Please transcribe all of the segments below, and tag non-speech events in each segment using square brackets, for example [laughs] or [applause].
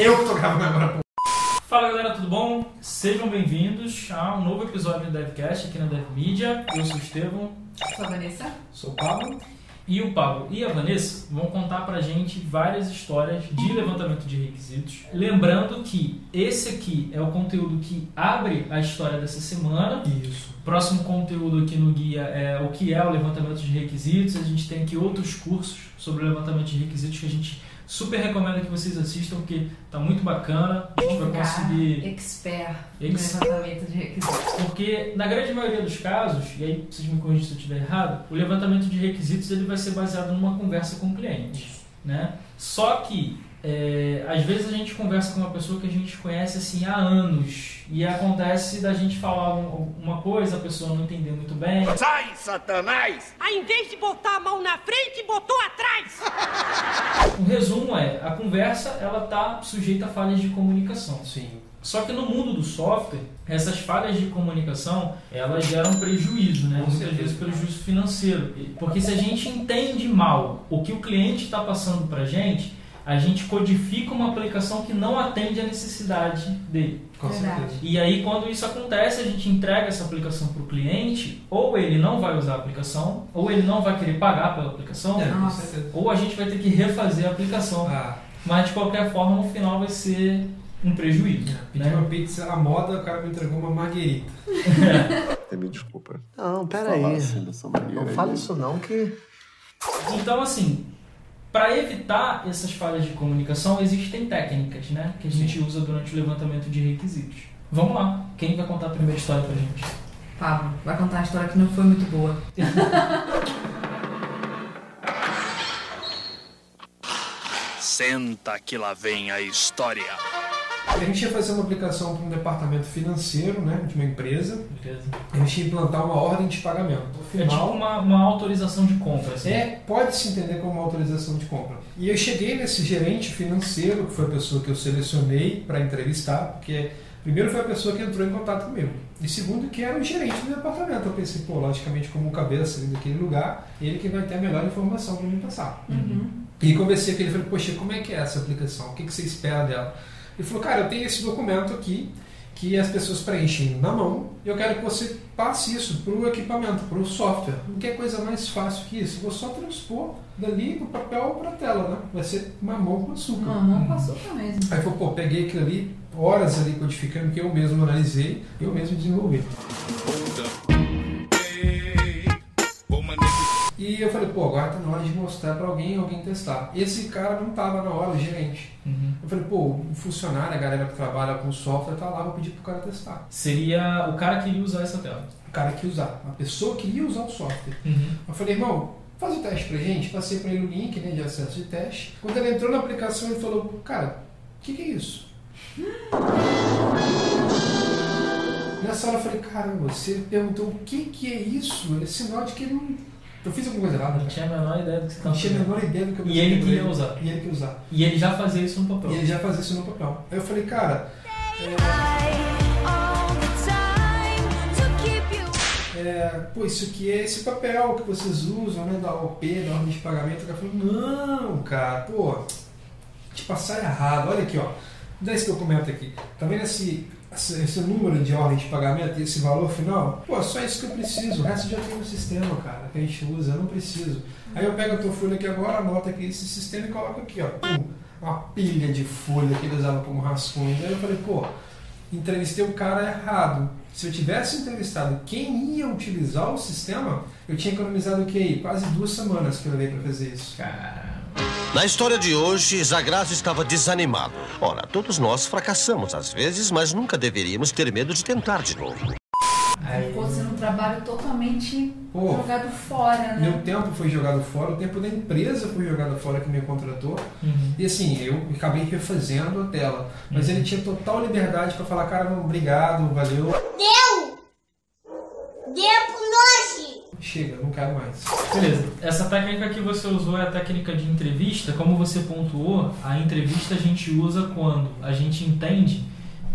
Eu que tô gravando agora, pô. Fala galera, tudo bom? Sejam bem-vindos a um novo episódio do DevCast aqui na DevMedia. Eu sou o Estevão. Sou a Vanessa. Sou o Pablo. E o Pablo e a Vanessa vão contar pra gente várias histórias de levantamento de requisitos. Lembrando que esse aqui é o conteúdo que abre a história dessa semana. Isso. Próximo conteúdo aqui no guia é o que é o levantamento de requisitos. A gente tem aqui outros cursos sobre o levantamento de requisitos que a gente super recomendo que vocês assistam, porque tá muito bacana. A gente vai conseguir. expert Ex- no levantamento de requisitos. Porque na grande maioria dos casos, e aí vocês me corrigem se eu estiver errado, o levantamento de requisitos ele vai ser baseado numa conversa com o cliente, né? Só que é, às vezes a gente conversa com uma pessoa que a gente conhece assim há anos e acontece da gente falar um- uma coisa, a pessoa não entender muito bem. Sai, Satanás! Aí, em vez de botar a mão na frente, botou atrás. O resumo é, a conversa ela tá sujeita a falhas de comunicação. Sim. Só que no mundo do software, essas falhas de comunicação, elas geram prejuízo, né? Com Muitas vezes prejuízo financeiro. Porque se a gente entende mal o que o cliente está passando para a gente, a gente codifica uma aplicação que não atende à necessidade dele. Com certeza. E aí, quando isso acontece, a gente entrega essa aplicação para o cliente, ou ele não vai usar a aplicação, ou ele não vai querer pagar pela aplicação, É, ou a gente vai ter que refazer a aplicação. Ah, Mas de qualquer forma, no final vai ser um prejuízo. pedi né? uma pizza à moda, o cara me entregou uma marguerita. [laughs] Você me desculpa. Não, Falar peraí. assim Não aí. fala isso não que. Então, assim, para evitar essas falhas de comunicação, existem técnicas, né? Que a gente usa durante o levantamento de requisitos. Vamos lá. Quem vai contar a primeira história pra gente? Pablo, vai contar uma história que não foi muito boa. [laughs] Senta que lá vem a história. A gente ia fazer uma aplicação para um departamento financeiro, né, de uma empresa. Beleza. A gente ia implantar uma ordem de pagamento. No É tipo final, uma, uma autorização de compra, assim. É, pode se entender como uma autorização de compra. E eu cheguei nesse gerente financeiro, que foi a pessoa que eu selecionei para entrevistar, porque primeiro foi a pessoa que entrou em contato comigo. E segundo que era o gerente do departamento. Eu pensei, pô, logicamente como cabeça ali daquele lugar, ele que vai ter a melhor informação para me passar. E conversei com ele, falei, poxa, como é que é essa aplicação? O que, que você espera dela? Ele falou, cara, eu tenho esse documento aqui que as pessoas preenchem na mão e eu quero que você passe isso para o equipamento, para o software. Não tem coisa mais fácil que isso. Vou só transpor dali do papel para a tela, né? Vai ser mamão com açúcar. Mamão com açúcar mesmo. Aí falou, pô, peguei aquilo ali, horas ali codificando, que eu mesmo analisei, eu mesmo desenvolvi. E eu falei, pô, agora tá na hora de mostrar para alguém, alguém testar. Esse cara não tava na hora, o gerente. Uhum. Eu falei, pô, o funcionário, a galera que trabalha com software tá lá, vou pedir pro cara testar. Seria o cara que iria usar essa tela. O cara que ia usar, a pessoa que ia usar o software. Uhum. Eu falei, irmão, faz o teste pra gente. Passei pra ele o link né, de acesso de teste. Quando ele entrou na aplicação, ele falou, cara, o que, que é isso? Nessa hora eu falei, caramba, você perguntou o que, que é isso? É sinal de que ele não. Eu fiz alguma coisa errada, Não tinha a menor ideia do que você Não estava tinha a fazendo. menor ideia do que eu E ele pensei que ia pra usar. E ele que ia usar. E ele já fazia isso no papel. E ele já fazia isso no papel. Aí eu falei, cara, é, pô, isso aqui é esse papel que vocês usam, né, da OP, da ordem de pagamento. O cara falou, não, cara, pô, te passar errado. Olha aqui, ó, dá esse documento aqui. Tá vendo esse, esse, número de ordem de pagamento e esse valor final? Pô, só isso que eu preciso. O resto já tem no sistema, cara, que a gente usa. Eu não preciso. Aí eu pego a tua folha aqui agora, anota aqui esse sistema e coloco aqui, ó. Pum, uma pilha de folha que ele usava como rascunho. Aí eu falei, pô, entrevistei o cara errado. Se eu tivesse entrevistado quem ia utilizar o sistema, eu tinha economizado o quê? Quase duas semanas que eu levei para fazer isso. Caramba. Na história de hoje, Zagraz estava desanimado. Ora, todos nós fracassamos às vezes, mas nunca deveríamos ter medo de tentar de novo. Aí, Ficou sendo um trabalho totalmente Pô, jogado fora, Meu né? tempo foi jogado fora, o tempo da empresa foi jogado fora que me contratou. Uhum. E assim, eu acabei refazendo a tela. Mas ele tinha total liberdade para falar, cara, obrigado, valeu. Deu! Deu pro nós! Chega, não quero mais. Beleza. Essa técnica que você usou é a técnica de entrevista. Como você pontuou, a entrevista a gente usa quando a gente entende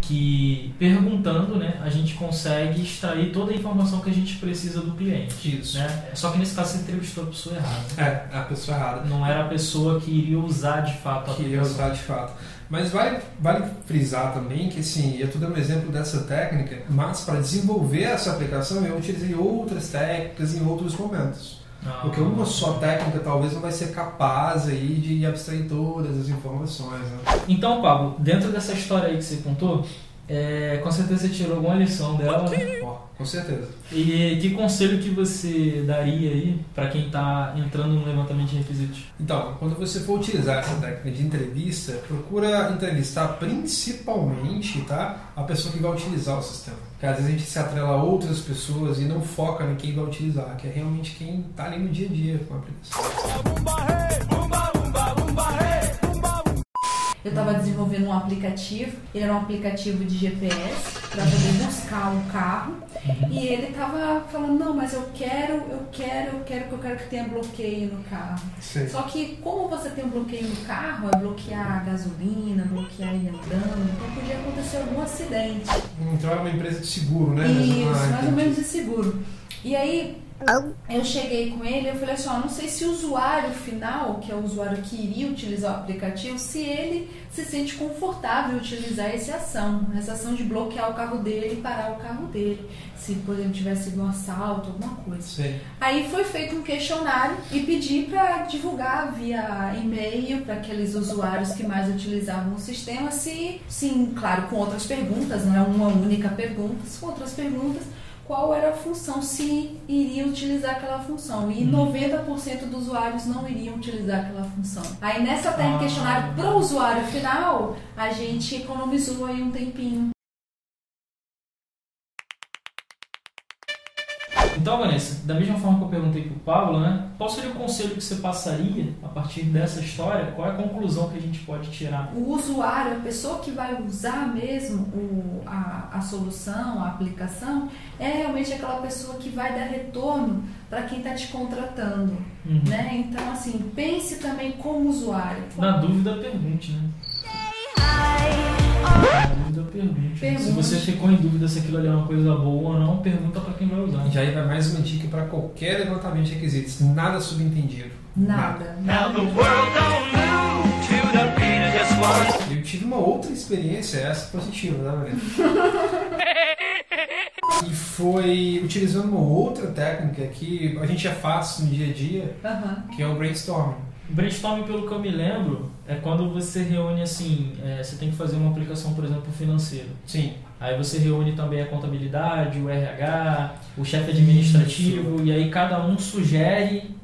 que perguntando, né, a gente consegue extrair toda a informação que a gente precisa do cliente. Isso. Né? Só que nesse caso você entrevistou a pessoa errada. É, a pessoa errada. Não era a pessoa que iria usar de fato a Queria aplicação. usar de fato. Mas vale, vale frisar também que, assim, eu estou dando um exemplo dessa técnica, mas para desenvolver essa aplicação eu utilizei outras técnicas em outros momentos. Ah. Porque uma só técnica talvez não vai ser capaz aí de abstrair todas as informações. Né? Então, Pablo, dentro dessa história aí que você contou, é, com certeza você tirou alguma lição dela. né? Ó, com certeza. E que conselho que você daria aí para quem está entrando no levantamento de requisitos? Então, quando você for utilizar essa técnica de entrevista, procura entrevistar principalmente tá, a pessoa que vai utilizar o sistema. Porque às vezes a gente se atrela a outras pessoas e não foca em quem vai utilizar, que é realmente quem está ali no dia a dia com a aplicação. Eu estava desenvolvendo um aplicativo, ele era um aplicativo de GPS para poder buscar um carro. E ele estava falando, não, mas eu quero, eu quero, eu quero que eu quero que tenha bloqueio no carro. Sim. Só que como você tem um bloqueio no carro, é bloquear a gasolina, bloquear ele andando, então podia acontecer algum acidente. Então era uma empresa de seguro, né? Isso, Ah, mais ou menos de seguro. E aí eu cheguei com ele e eu falei assim, ó, não sei se o usuário final, que é o usuário que iria utilizar o aplicativo, se ele se sente confortável em utilizar essa ação, essa ação de bloquear o carro dele e parar o carro dele, se por exemplo tivesse sido um assalto, alguma coisa. Sim. Aí foi feito um questionário e pedi para divulgar via e-mail para aqueles usuários que mais utilizavam o sistema, se, sim, claro, com outras perguntas, não é uma única pergunta, com outras perguntas, qual era a função, se iria utilizar aquela função. E 90% dos usuários não iriam utilizar aquela função. Aí nessa técnica Ah. questionário para o usuário final, a gente economizou aí um tempinho. Então, Vanessa, da mesma forma que eu perguntei pro Pablo, né? Qual seria o conselho que você passaria a partir dessa história? Qual é a conclusão que a gente pode tirar? o usuário, a pessoa que vai usar mesmo o- a, a solução, a aplicação, é realmente aquela pessoa que vai dar retorno para quem está te contratando. Uhum. Né? Então, assim, pense também como usuário. Na dúvida, pergunte, né? Na dúvida, pergunte. Se Pergunte. você ficou em dúvida se aquilo ali é uma coisa boa ou não, pergunta para quem vai usar. E aí vai mais uma dica para qualquer levantamento de requisitos. Nada subentendido. Nada. nada. Eu tive uma outra experiência, essa positiva, tá, Maria? [laughs] E foi utilizando uma outra técnica que a gente já faz no dia a dia, que é o brainstorming. Brainstorming, pelo que eu me lembro, é quando você reúne assim, é, você tem que fazer uma aplicação, por exemplo, financeira. Sim. Aí você reúne também a contabilidade, o RH, o chefe administrativo, e aí cada um sugere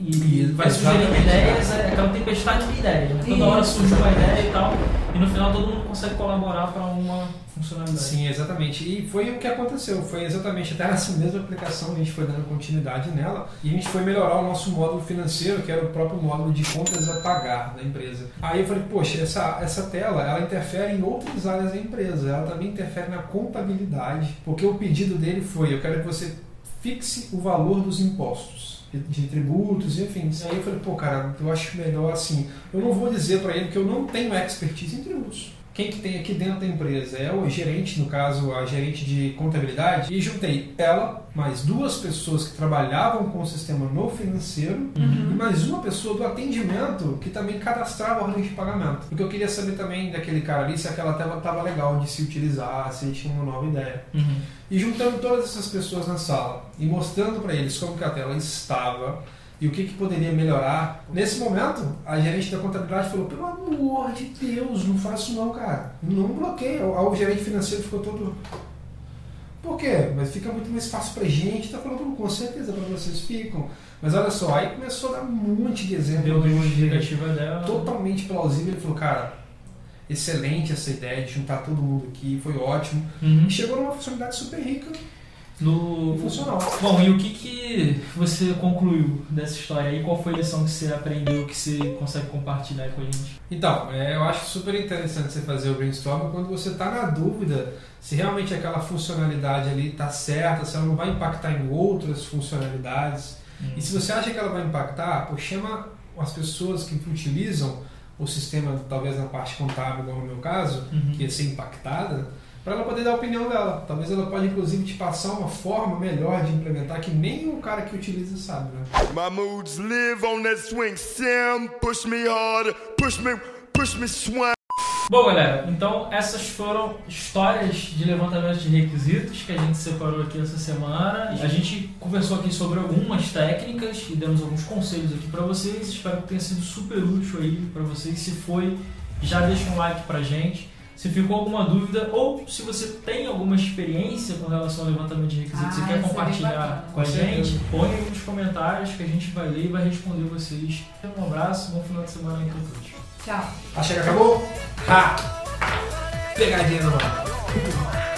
e, e Isso, vai sugerindo ideias, é aquela tempestade de ideias. Né? Toda hora Isso. surge uma ideia e tal, e no final todo mundo consegue colaborar para uma funcionalidade. Sim, exatamente. E foi o que aconteceu. Foi exatamente até nessa mesma aplicação a gente foi dando continuidade nela e a gente foi melhorar o nosso módulo financeiro, que era o próprio módulo de contas a pagar da empresa. Aí eu falei, poxa, essa, essa tela ela interfere em outras áreas da empresa. Ela também interfere na contabilidade, porque o pedido dele foi, eu quero que você fixe o valor dos impostos. de- tributos, enfim. Aí eu falei, pô, cara, eu acho melhor assim. Eu não vou dizer para ele que eu não tenho expertise em tributos. Quem que tem aqui dentro da empresa é o gerente, no caso, a gerente de contabilidade, e juntei ela, mais duas pessoas que trabalhavam com o sistema no financeiro, e mais uma pessoa do atendimento que também cadastrava ordens de pagamento. Porque eu queria saber também daquele cara ali se aquela tela estava legal de se utilizar, se ele tinha uma nova ideia. Uhum. E juntando todas essas pessoas na sala e mostrando para eles como que a tela estava e o que, que poderia melhorar. Nesse momento, a gerente da contabilidade falou: pelo amor de Deus, não faça isso não, cara. Não bloqueia. O, o gerente financeiro ficou todo. Por quê? Mas fica muito mais fácil pra gente. Tá falando, com certeza pra vocês ficam. Mas olha só, aí começou a dar um monte de exemplos. Deu uma de- justificativa dela. totalmente plausível. Ele falou, cara, excelente essa ideia de juntar todo mundo aqui, foi ótimo. Uhum. E chegou numa funcionalidade super rica No... funcional. Bom, e o que, que você concluiu dessa história aí? Qual foi a lição que você aprendeu que você consegue compartilhar com a gente? Então, é, eu acho super interessante você fazer o brainstorm quando você está na dúvida se realmente aquela funcionalidade ali está certa, se ela não vai impactar em outras funcionalidades. E se você acha que ela vai impactar, pô, chama as pessoas que utilizam o sistema, talvez na parte contábil, igual no meu caso, Uhum. que ia ser impactada, para ela poder dar a opinião dela. Talvez ela pode, inclusive, te passar uma forma melhor de implementar que nem o cara que utiliza sabe, né? My moods live on that swing sim. Push me harder, push me, push me swing. Bom, galera, então essas foram histórias de levantamento de requisitos que a gente separou aqui essa semana. A gente conversou aqui sobre algumas técnicas e demos alguns conselhos aqui pra vocês. Espero que tenha sido super útil aí pra vocês. Se foi, já deixa um like pra gente. Se ficou alguma dúvida ou se você tem alguma experiência com relação ao levantamento de requisitos Ah, e quer compartilhar com a gente, põe aí nos comentários que a gente vai ler e vai responder vocês. Um abraço, bom final de semana aí pra todos. Tchau. Acha que acabou? Ha! Pegadinha no ar.